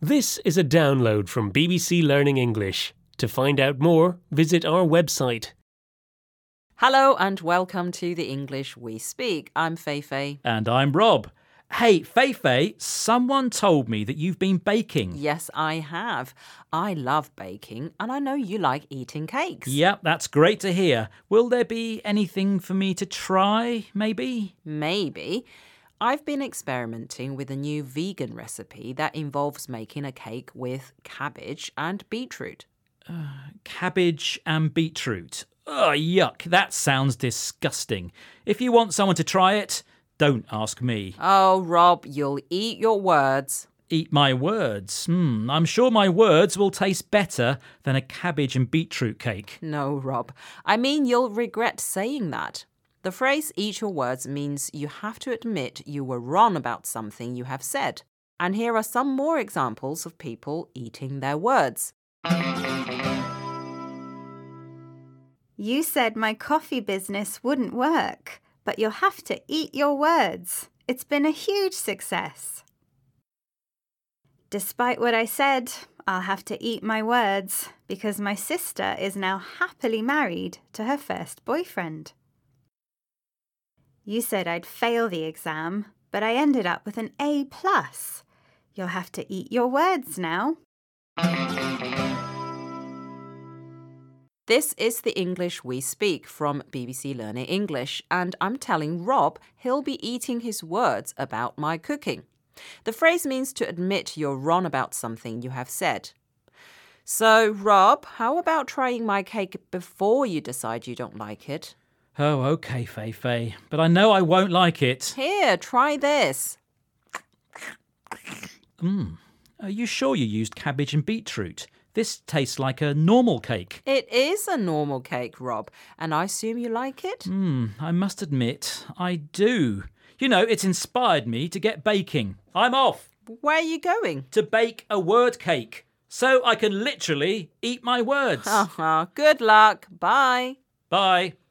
This is a download from BBC Learning English. To find out more, visit our website. Hello and welcome to the English We Speak. I'm Feifei. And I'm Rob. Hey, Feifei, someone told me that you've been baking. Yes, I have. I love baking and I know you like eating cakes. Yep, that's great to hear. Will there be anything for me to try, maybe? Maybe. I've been experimenting with a new vegan recipe that involves making a cake with cabbage and beetroot. Cabbage and beetroot. Ugh, yuck, that sounds disgusting. If you want someone to try it, don't ask me. Oh, Rob, you'll eat your words. Eat my words. Hmm, I'm sure my words will taste better than a cabbage and beetroot cake. No, Rob. I mean, you'll regret saying that. The phrase eat your words means you have to admit you were wrong about something you have said. And here are some more examples of people eating their words. You said my coffee business wouldn't work, but you'll have to eat your words. It's been a huge success. Despite what I said, I'll have to eat my words because my sister is now happily married to her first boyfriend. You said I'd fail the exam, but I ended up with an A plus. You'll have to eat your words now. This is the English we speak from BBC Learning English, and I'm telling Rob he'll be eating his words about my cooking. The phrase means to admit you're wrong about something you have said. So, Rob, how about trying my cake before you decide you don't like it? Oh, okay, Feifei, but I know I won't like it. Here, try this. Mmm. Are you sure you used cabbage and beetroot? This tastes like a normal cake. It is a normal cake, Rob, and I assume you like it? Hmm, I must admit, I do. You know, it's inspired me to get baking. I'm off Where are you going? to bake a word cake so I can literally eat my words. Good luck. Bye. Bye.